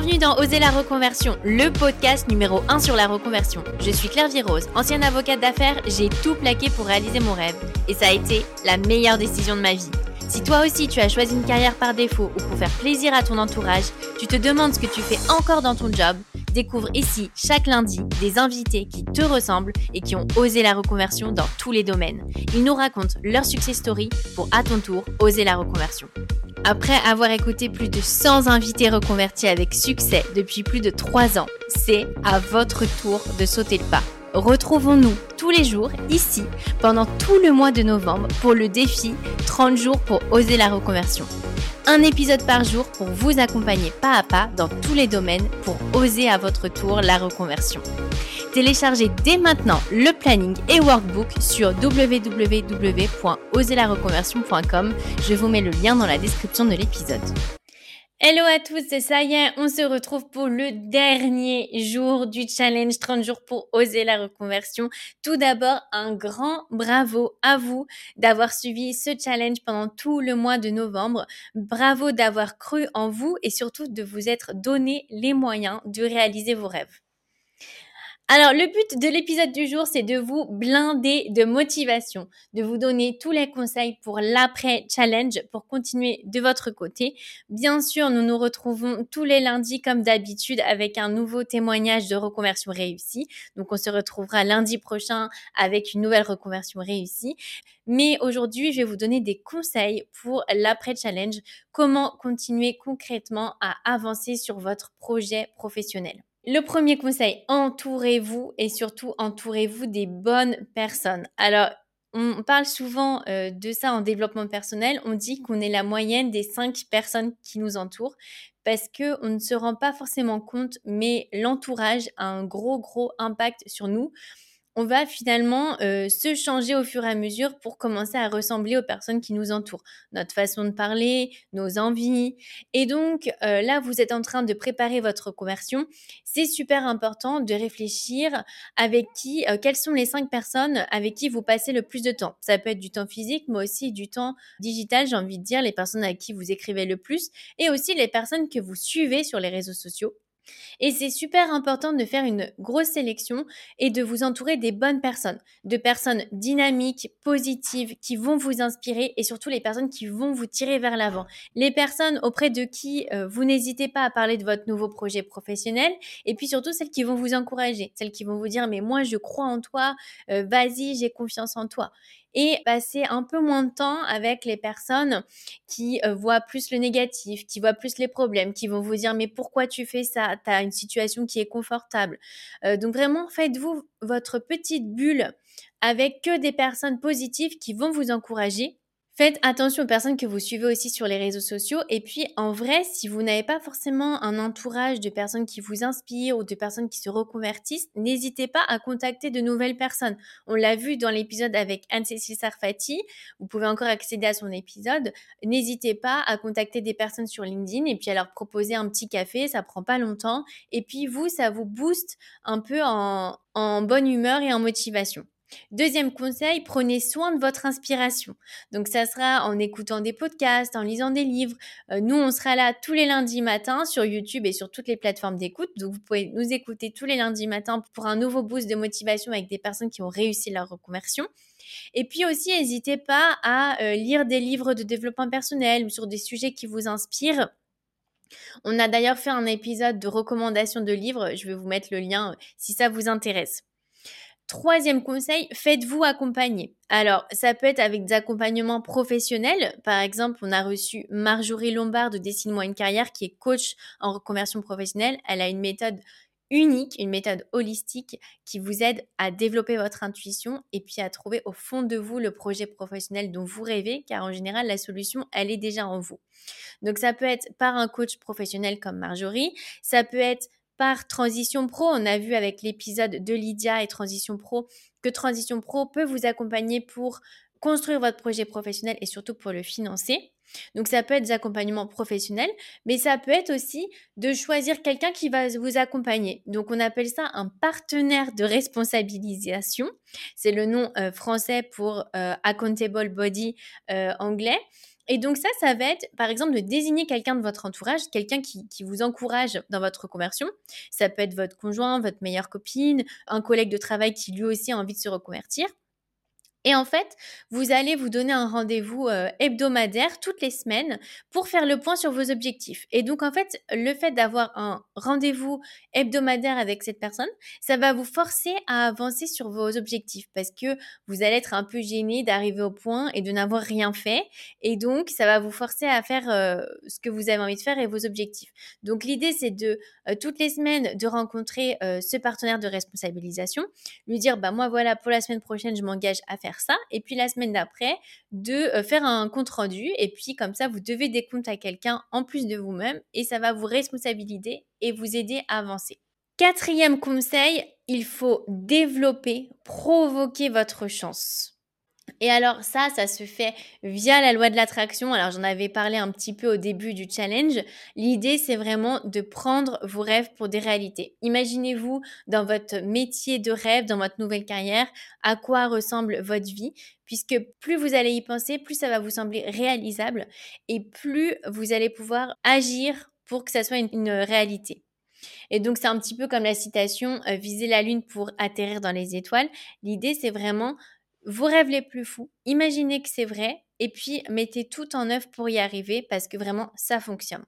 Bienvenue dans Oser la reconversion, le podcast numéro 1 sur la reconversion. Je suis Claire Virose, ancienne avocate d'affaires, j'ai tout plaqué pour réaliser mon rêve et ça a été la meilleure décision de ma vie. Si toi aussi tu as choisi une carrière par défaut ou pour faire plaisir à ton entourage, tu te demandes ce que tu fais encore dans ton job, découvre ici chaque lundi des invités qui te ressemblent et qui ont osé la reconversion dans tous les domaines. Ils nous racontent leur success story pour à ton tour oser la reconversion. Après avoir écouté plus de 100 invités reconvertis avec succès depuis plus de 3 ans, c'est à votre tour de sauter le pas. Retrouvons-nous tous les jours ici pendant tout le mois de novembre pour le défi 30 jours pour oser la reconversion. Un épisode par jour pour vous accompagner pas à pas dans tous les domaines pour oser à votre tour la reconversion. Téléchargez dès maintenant le planning et workbook sur www.oserlareconversion.com. Je vous mets le lien dans la description de l'épisode. Hello à tous, ça y est, on se retrouve pour le dernier jour du challenge 30 jours pour oser la reconversion. Tout d'abord, un grand bravo à vous d'avoir suivi ce challenge pendant tout le mois de novembre. Bravo d'avoir cru en vous et surtout de vous être donné les moyens de réaliser vos rêves. Alors, le but de l'épisode du jour, c'est de vous blinder de motivation, de vous donner tous les conseils pour l'après-challenge pour continuer de votre côté. Bien sûr, nous nous retrouvons tous les lundis comme d'habitude avec un nouveau témoignage de reconversion réussie. Donc, on se retrouvera lundi prochain avec une nouvelle reconversion réussie. Mais aujourd'hui, je vais vous donner des conseils pour l'après-challenge, comment continuer concrètement à avancer sur votre projet professionnel? Le premier conseil, entourez-vous et surtout entourez-vous des bonnes personnes. Alors, on parle souvent euh, de ça en développement personnel. On dit qu'on est la moyenne des cinq personnes qui nous entourent parce que on ne se rend pas forcément compte, mais l'entourage a un gros gros impact sur nous on va finalement euh, se changer au fur et à mesure pour commencer à ressembler aux personnes qui nous entourent, notre façon de parler, nos envies. Et donc euh, là, vous êtes en train de préparer votre conversion. C'est super important de réfléchir avec qui, euh, quelles sont les cinq personnes avec qui vous passez le plus de temps. Ça peut être du temps physique, mais aussi du temps digital, j'ai envie de dire, les personnes avec qui vous écrivez le plus, et aussi les personnes que vous suivez sur les réseaux sociaux. Et c'est super important de faire une grosse sélection et de vous entourer des bonnes personnes, de personnes dynamiques, positives, qui vont vous inspirer et surtout les personnes qui vont vous tirer vers l'avant. Les personnes auprès de qui euh, vous n'hésitez pas à parler de votre nouveau projet professionnel et puis surtout celles qui vont vous encourager, celles qui vont vous dire mais moi je crois en toi, euh, vas-y, j'ai confiance en toi et passer un peu moins de temps avec les personnes qui euh, voient plus le négatif, qui voient plus les problèmes, qui vont vous dire mais pourquoi tu fais ça? Tu as une situation qui est confortable. Euh, donc vraiment, faites-vous votre petite bulle avec que des personnes positives qui vont vous encourager Faites attention aux personnes que vous suivez aussi sur les réseaux sociaux. Et puis, en vrai, si vous n'avez pas forcément un entourage de personnes qui vous inspirent ou de personnes qui se reconvertissent, n'hésitez pas à contacter de nouvelles personnes. On l'a vu dans l'épisode avec Anne-Cécile Sarfati. Vous pouvez encore accéder à son épisode. N'hésitez pas à contacter des personnes sur LinkedIn et puis à leur proposer un petit café. Ça prend pas longtemps. Et puis, vous, ça vous booste un peu en, en bonne humeur et en motivation. Deuxième conseil, prenez soin de votre inspiration. Donc ça sera en écoutant des podcasts, en lisant des livres. Euh, nous, on sera là tous les lundis matins sur YouTube et sur toutes les plateformes d'écoute. Donc vous pouvez nous écouter tous les lundis matins pour un nouveau boost de motivation avec des personnes qui ont réussi leur reconversion. Et puis aussi, n'hésitez pas à euh, lire des livres de développement personnel ou sur des sujets qui vous inspirent. On a d'ailleurs fait un épisode de recommandation de livres. Je vais vous mettre le lien euh, si ça vous intéresse. Troisième conseil, faites-vous accompagner. Alors, ça peut être avec des accompagnements professionnels. Par exemple, on a reçu Marjorie Lombard de Dessine-moi une carrière qui est coach en reconversion professionnelle. Elle a une méthode unique, une méthode holistique qui vous aide à développer votre intuition et puis à trouver au fond de vous le projet professionnel dont vous rêvez, car en général, la solution, elle est déjà en vous. Donc, ça peut être par un coach professionnel comme Marjorie, ça peut être par Transition Pro. On a vu avec l'épisode de Lydia et Transition Pro que Transition Pro peut vous accompagner pour construire votre projet professionnel et surtout pour le financer. Donc ça peut être des accompagnements professionnels, mais ça peut être aussi de choisir quelqu'un qui va vous accompagner. Donc on appelle ça un partenaire de responsabilisation. C'est le nom euh, français pour euh, accountable body euh, anglais. Et donc ça, ça va être par exemple de désigner quelqu'un de votre entourage, quelqu'un qui, vous encourage dans votre reconversion. Ça peut être votre conjoint, votre meilleure copine, un collègue de travail qui lui aussi a envie de se reconvertir. Et en fait, vous allez vous donner un rendez-vous euh, hebdomadaire toutes les semaines pour faire le point sur vos objectifs. Et donc, en fait, le fait d'avoir un rendez-vous hebdomadaire avec cette personne, ça va vous forcer à avancer sur vos objectifs parce que vous allez être un peu gêné d'arriver au point et de n'avoir rien fait. Et donc, ça va vous forcer à faire euh, ce que vous avez envie de faire et vos objectifs. Donc, l'idée, c'est de euh, toutes les semaines de rencontrer ce partenaire de responsabilisation, lui dire, bah moi, voilà, pour la semaine prochaine, je m'engage à faire ça. Et puis la semaine d'après, de euh, faire un compte rendu. Et puis comme ça, vous devez des comptes à quelqu'un en plus de vous-même et ça va vous responsabiliser et vous aider à avancer. Quatrième conseil, il faut développer, provoquer votre chance. Et alors ça, ça se fait via la loi de l'attraction. Alors j'en avais parlé un petit peu au début du challenge. L'idée, c'est vraiment de prendre vos rêves pour des réalités. Imaginez-vous dans votre métier de rêve, dans votre nouvelle carrière, à quoi ressemble votre vie, puisque plus vous allez y penser, plus ça va vous sembler réalisable et plus vous allez pouvoir agir pour que ça soit une, réalité. Et donc, c'est un petit peu comme la citation euh, viser la lune pour atterrir dans les étoiles. L'idée, c'est vraiment vos rêves les plus fous, imaginez que c'est vrai et puis mettez tout en œuvre pour y arriver parce que vraiment ça fonctionne.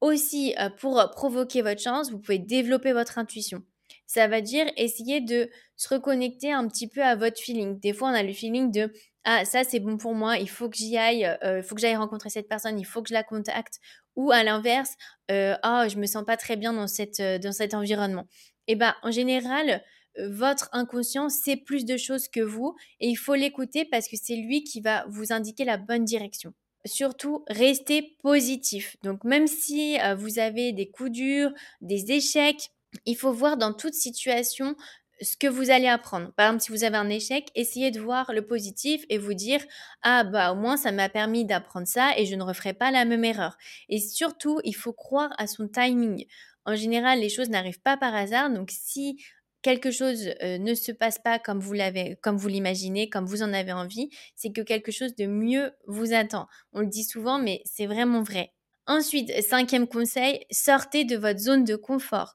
Aussi, euh, pour provoquer votre chance, vous pouvez développer votre intuition. Ça va dire essayer de se reconnecter un petit peu à votre feeling. Des fois, on a le feeling de ah ça c'est bon pour moi, il faut que j'y aille, euh, il faut que j'aille rencontrer cette personne, il faut que je la contacte. Ou à l'inverse, euh, ah je me sens pas très bien dans cette dans cet environnement. Et eh ben en général, votre inconscient sait plus de choses que vous et il faut l'écouter parce que c'est lui qui va vous indiquer la bonne direction. Surtout, restez positif. Donc même si euh, vous avez des coups durs, des échecs, il faut voir dans toute situation ce que vous allez apprendre. Par exemple, si vous avez un échec, essayez de voir le positif et vous dire ah bah au moins ça m'a permis d'apprendre ça et je ne referai pas la même erreur. Et surtout, il faut croire à son timing. En général, les choses n'arrivent pas par hasard. Donc si quelque chose ne se passe pas comme vous l'avez, comme vous l'imaginez, comme vous en avez envie, c'est que quelque chose de mieux vous attend. On le dit souvent, mais c'est vraiment vrai. Ensuite, cinquième conseil, sortez de votre zone de confort.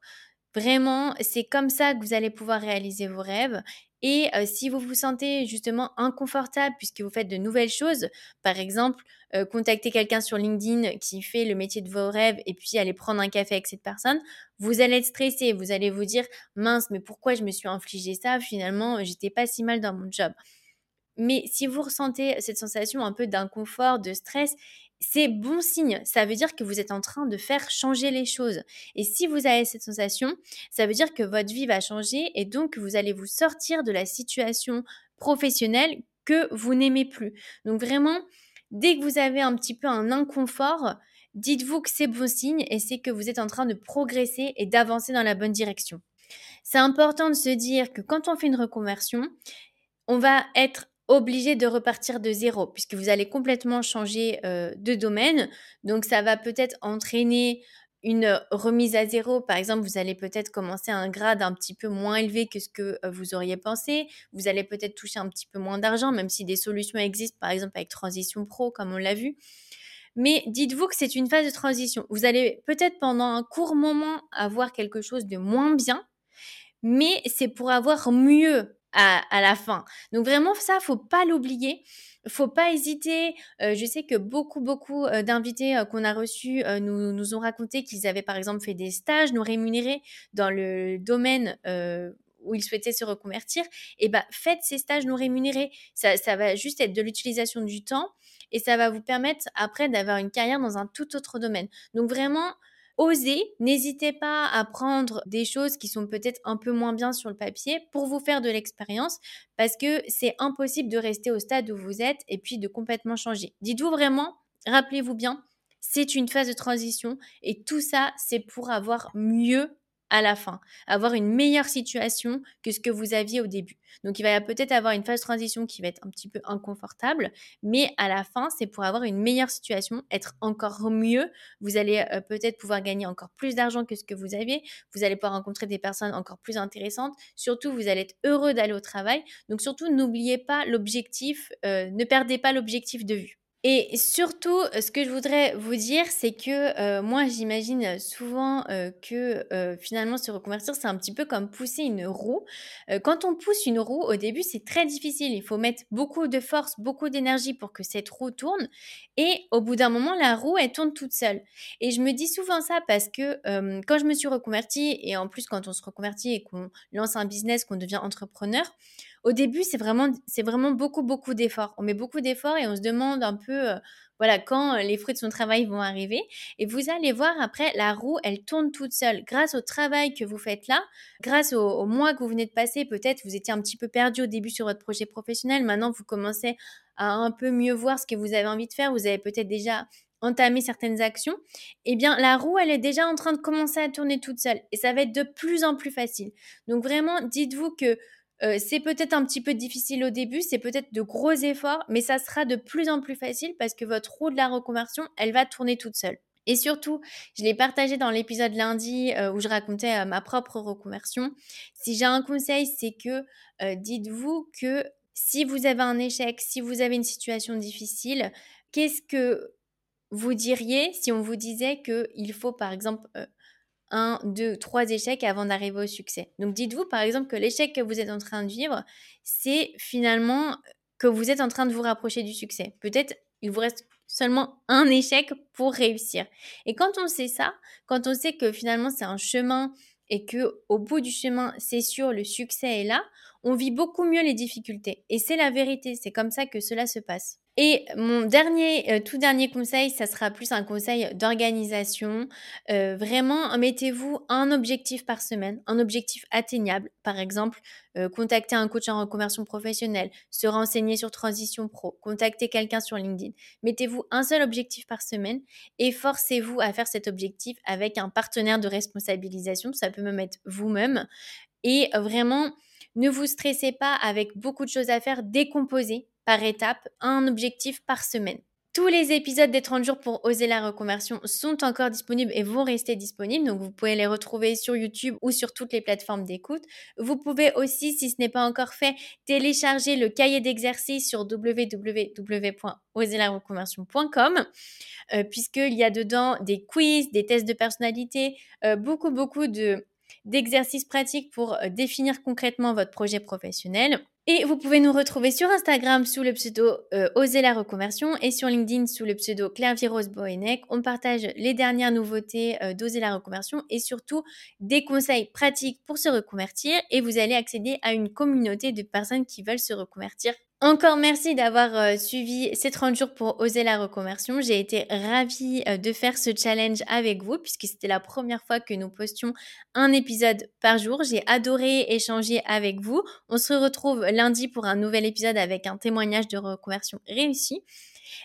Vraiment, c'est comme ça que vous allez pouvoir réaliser vos rêves. Et si vous vous sentez justement inconfortable puisque vous faites de nouvelles choses, par exemple, contacter quelqu'un sur LinkedIn qui fait le métier de vos rêves et puis aller prendre un café avec cette personne, vous allez être stressé, vous allez vous dire mince, mais pourquoi je me suis infligé ça? Finalement, j'étais pas si mal dans mon job. Mais si vous ressentez cette sensation un peu d'inconfort, de stress, c'est bon signe. Ça veut dire que vous êtes en train de faire changer les choses. Et si vous avez cette sensation, ça veut dire que votre vie va changer et donc vous allez vous sortir de la situation professionnelle que vous n'aimez plus. Donc vraiment, dès que vous avez un petit peu un inconfort, dites-vous que c'est bon signe et c'est que vous êtes en train de progresser et d'avancer dans la bonne direction. C'est important de se dire que quand on fait une reconversion, on va être obligé de repartir de zéro puisque vous allez complètement changer euh, de domaine. Donc ça va peut-être entraîner une remise à zéro. Par exemple, vous allez peut-être commencer à un grade un petit peu moins élevé que ce que euh, vous auriez pensé. Vous allez peut-être toucher un petit peu moins d'argent, même si des solutions existent, par exemple avec Transition Pro, comme on l'a vu. Mais dites-vous que c'est une phase de transition. Vous allez peut-être pendant un court moment avoir quelque chose de moins bien, mais c'est pour avoir mieux à, la fin. Donc vraiment ça, faut pas l'oublier. Faut pas hésiter. Euh, je sais que beaucoup, beaucoup euh, d'invités euh, qu'on a reçus nous, nous ont raconté qu'ils avaient par exemple fait des stages non rémunérés dans le domaine où ils souhaitaient se reconvertir. Et ben faites ces stages non rémunérés. Ça, ça va juste être de l'utilisation du temps et ça va vous permettre après d'avoir une carrière dans un tout autre domaine. Donc vraiment, osez, n'hésitez pas à prendre des choses qui sont peut-être un peu moins bien sur le papier pour vous faire de l'expérience parce que c'est impossible de rester au stade où vous êtes et puis de complètement changer. Dites-vous vraiment, rappelez-vous bien, c'est une phase de transition et tout ça, c'est pour avoir mieux à la fin, avoir une meilleure situation que ce que vous aviez au début. Donc il va peut-être avoir une phase de transition qui va être un petit peu inconfortable, mais à la fin, c'est pour avoir une meilleure situation, être encore mieux. Vous allez euh, peut-être pouvoir gagner encore plus d'argent que ce que vous aviez. Vous allez pouvoir rencontrer des personnes encore plus intéressantes. Surtout, vous allez être heureux d'aller au travail. Donc surtout, n'oubliez pas l'objectif, euh, ne perdez pas l'objectif de vue. Et surtout, ce que je voudrais vous dire, c'est que euh, moi, j'imagine souvent euh, que euh, finalement, se reconvertir, c'est un petit peu comme pousser une roue. quand on pousse une roue, au début, c'est très difficile. Il faut mettre beaucoup de force, beaucoup d'énergie pour que cette roue tourne. Et au bout d'un moment, la roue, elle tourne toute seule. Et je me dis souvent ça parce que quand je me suis reconvertie, et en plus quand on se reconvertit et qu'on lance un business, qu'on devient entrepreneur, au début, c'est vraiment, c'est vraiment beaucoup, beaucoup d'efforts. On met beaucoup d'efforts et on se demande un peu, euh, voilà, quand euh, les fruits de son travail vont arriver. Et vous allez voir après, la roue, elle tourne toute seule. Grâce au travail que vous faites là, grâce au, mois que vous venez de passer, peut-être vous étiez un petit peu perdu au début sur votre projet professionnel. Maintenant, vous commencez à un peu mieux voir ce que vous avez envie de faire. Vous avez peut-être déjà entamé certaines actions, eh bien la roue, elle est déjà en train de commencer à tourner toute seule et ça va être de plus en plus facile. Donc vraiment, dites-vous que euh, c'est peut-être un petit peu difficile au début, c'est peut-être de gros efforts, mais ça sera de plus en plus facile parce que votre roue de la reconversion, elle va tourner toute seule. Et surtout, je l'ai partagé dans l'épisode lundi euh, où je racontais euh, ma propre reconversion. Si j'ai un conseil, c'est que dites-vous que si vous avez un échec, si vous avez une situation difficile, qu'est-ce que vous diriez si on vous disait qu'il faut par exemple un, deux, trois échecs avant d'arriver au succès. Donc dites-vous par exemple que l'échec que vous êtes en train de vivre, c'est finalement que vous êtes en train de vous rapprocher du succès. Peut-être il vous reste seulement un échec pour réussir. Et quand on sait ça, quand on sait que finalement c'est un chemin et que au bout du chemin, c'est sûr, le succès est là, on vit beaucoup mieux les difficultés. Et c'est la vérité, c'est comme ça que cela se passe. Et mon dernier, euh, tout dernier conseil, ça sera plus un conseil d'organisation. Euh, vraiment, mettez-vous un objectif par semaine, un objectif atteignable. Par exemple, euh, contacter un coach en reconversion professionnelle, se renseigner sur Transition Pro, contacter quelqu'un sur LinkedIn. Mettez-vous un seul objectif par semaine et forcez-vous à faire cet objectif avec un partenaire de responsabilisation. Ça peut même être vous-même. Et vraiment, ne vous stressez pas avec beaucoup de choses à faire, décomposez par étape, un objectif par semaine. Tous les épisodes des 30 jours pour oser la reconversion sont encore disponibles et vont rester disponibles, donc vous pouvez les retrouver sur YouTube ou sur toutes les plateformes d'écoute. Vous pouvez aussi, si ce n'est pas encore fait, télécharger le cahier d'exercice sur www.oserlareconversion.com euh, puisqu'il y a dedans des quiz, des tests de personnalité, euh, beaucoup, beaucoup de d'exercices pratiques pour euh, définir concrètement votre projet professionnel. Et vous pouvez nous retrouver sur Instagram sous le pseudo euh, Oser la reconversion et sur LinkedIn sous le pseudo Claire Virose Boenec. On partage les dernières nouveautés euh, d'Oser la reconversion et surtout des conseils pratiques pour se reconvertir et vous allez accéder à une communauté de personnes qui veulent se reconvertir encore merci d'avoir euh, suivi ces 30 jours pour oser la reconversion. J'ai été ravie euh, de faire ce challenge avec vous puisque c'était la première fois que nous postions un épisode par jour. J'ai adoré échanger avec vous. On se retrouve lundi pour un nouvel épisode avec un témoignage de reconversion réussi.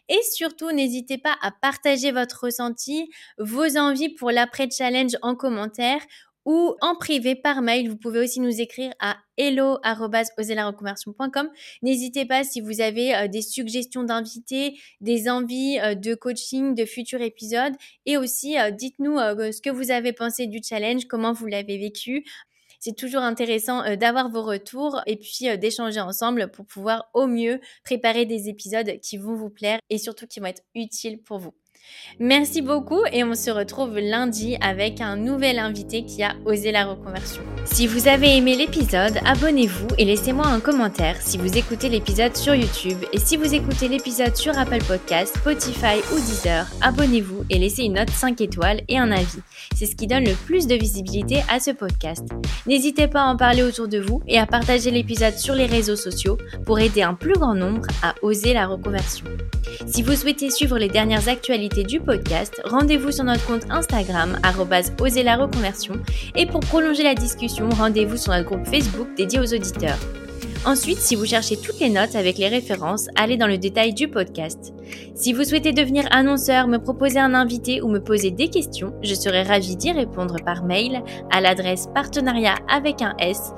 Et surtout, n'hésitez pas à partager votre ressenti, vos envies pour l'après-challenge en commentaire ou en privé par mail. Vous pouvez aussi nous écrire à hello.oselareconversion.com. N'hésitez pas si vous avez euh, des suggestions d'invités, des envies euh, de coaching, de futurs épisodes. Et aussi, euh, dites-nous ce que vous avez pensé du challenge, comment vous l'avez vécu. C'est toujours intéressant d'avoir vos retours et puis d'échanger ensemble pour pouvoir au mieux préparer des épisodes qui vont vous plaire et surtout qui vont être utiles pour vous. Merci beaucoup et on se retrouve lundi avec un nouvel invité qui a osé la reconversion. Si vous avez aimé l'épisode, abonnez-vous et laissez-moi un commentaire si vous écoutez l'épisode sur YouTube et si vous écoutez l'épisode sur Apple Podcast, Spotify ou Deezer, abonnez-vous et laissez une note 5 étoiles et un avis. C'est ce qui donne le plus de visibilité à ce podcast. N'hésitez pas à en parler autour de vous et à partager l'épisode sur les réseaux sociaux pour aider un plus grand nombre à oser la reconversion. Si vous souhaitez suivre les dernières actualités du podcast, rendez-vous sur notre compte Instagram oser la reconversion et pour prolonger la discussion, rendez-vous sur notre groupe Facebook dédié aux auditeurs. Ensuite, si vous cherchez toutes les notes avec les références, allez dans le détail du podcast. Si vous souhaitez devenir annonceur, me proposer un invité ou me poser des questions, je serai ravie d'y répondre par mail à l'adresse partenariat avec un s.